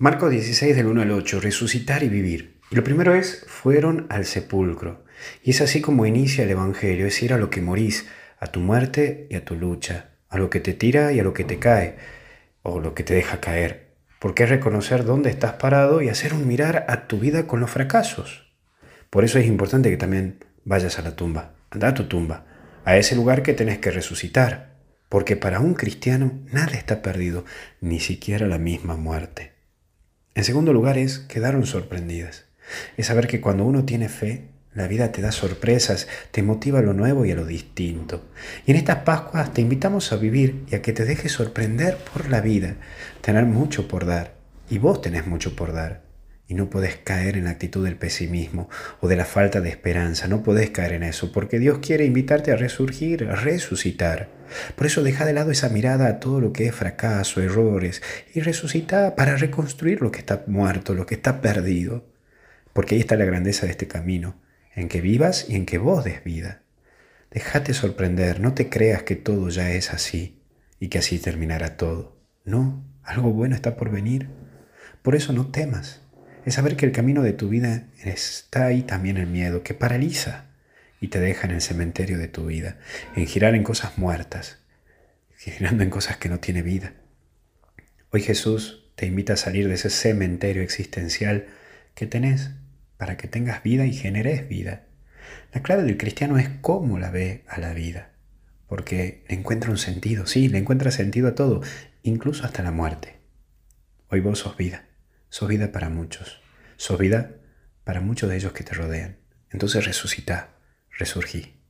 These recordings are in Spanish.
Marcos 16 del 1 al 8, resucitar y vivir. Y lo primero es, fueron al sepulcro. Y es así como inicia el Evangelio, es ir a lo que morís, a tu muerte y a tu lucha, a lo que te tira y a lo que te cae, o lo que te deja caer. Porque es reconocer dónde estás parado y hacer un mirar a tu vida con los fracasos. Por eso es importante que también vayas a la tumba, anda a tu tumba, a ese lugar que tenés que resucitar. Porque para un cristiano nada está perdido, ni siquiera la misma muerte. En segundo lugar es quedaron sorprendidas. Es saber que cuando uno tiene fe, la vida te da sorpresas, te motiva a lo nuevo y a lo distinto. Y en estas Pascuas te invitamos a vivir y a que te dejes sorprender por la vida, tener mucho por dar. Y vos tenés mucho por dar. Y no podés caer en la actitud del pesimismo o de la falta de esperanza. No podés caer en eso, porque Dios quiere invitarte a resurgir, a resucitar. Por eso deja de lado esa mirada a todo lo que es fracaso, errores, y resucita para reconstruir lo que está muerto, lo que está perdido. Porque ahí está la grandeza de este camino, en que vivas y en que vos des vida. Déjate sorprender, no te creas que todo ya es así y que así terminará todo. No, algo bueno está por venir. Por eso no temas es saber que el camino de tu vida está ahí también el miedo, que paraliza y te deja en el cementerio de tu vida, en girar en cosas muertas, girando en cosas que no tiene vida. Hoy Jesús te invita a salir de ese cementerio existencial que tenés para que tengas vida y generes vida. La clave del cristiano es cómo la ve a la vida, porque le encuentra un sentido, sí, le encuentra sentido a todo, incluso hasta la muerte. Hoy vos sos vida. Sos vida para muchos. Sos vida para muchos de ellos que te rodean. Entonces resucita, resurgí.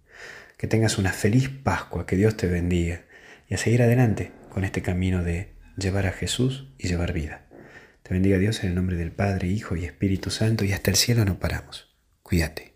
Que tengas una feliz Pascua, que Dios te bendiga y a seguir adelante con este camino de llevar a Jesús y llevar vida. Te bendiga Dios en el nombre del Padre, Hijo y Espíritu Santo y hasta el cielo no paramos. Cuídate.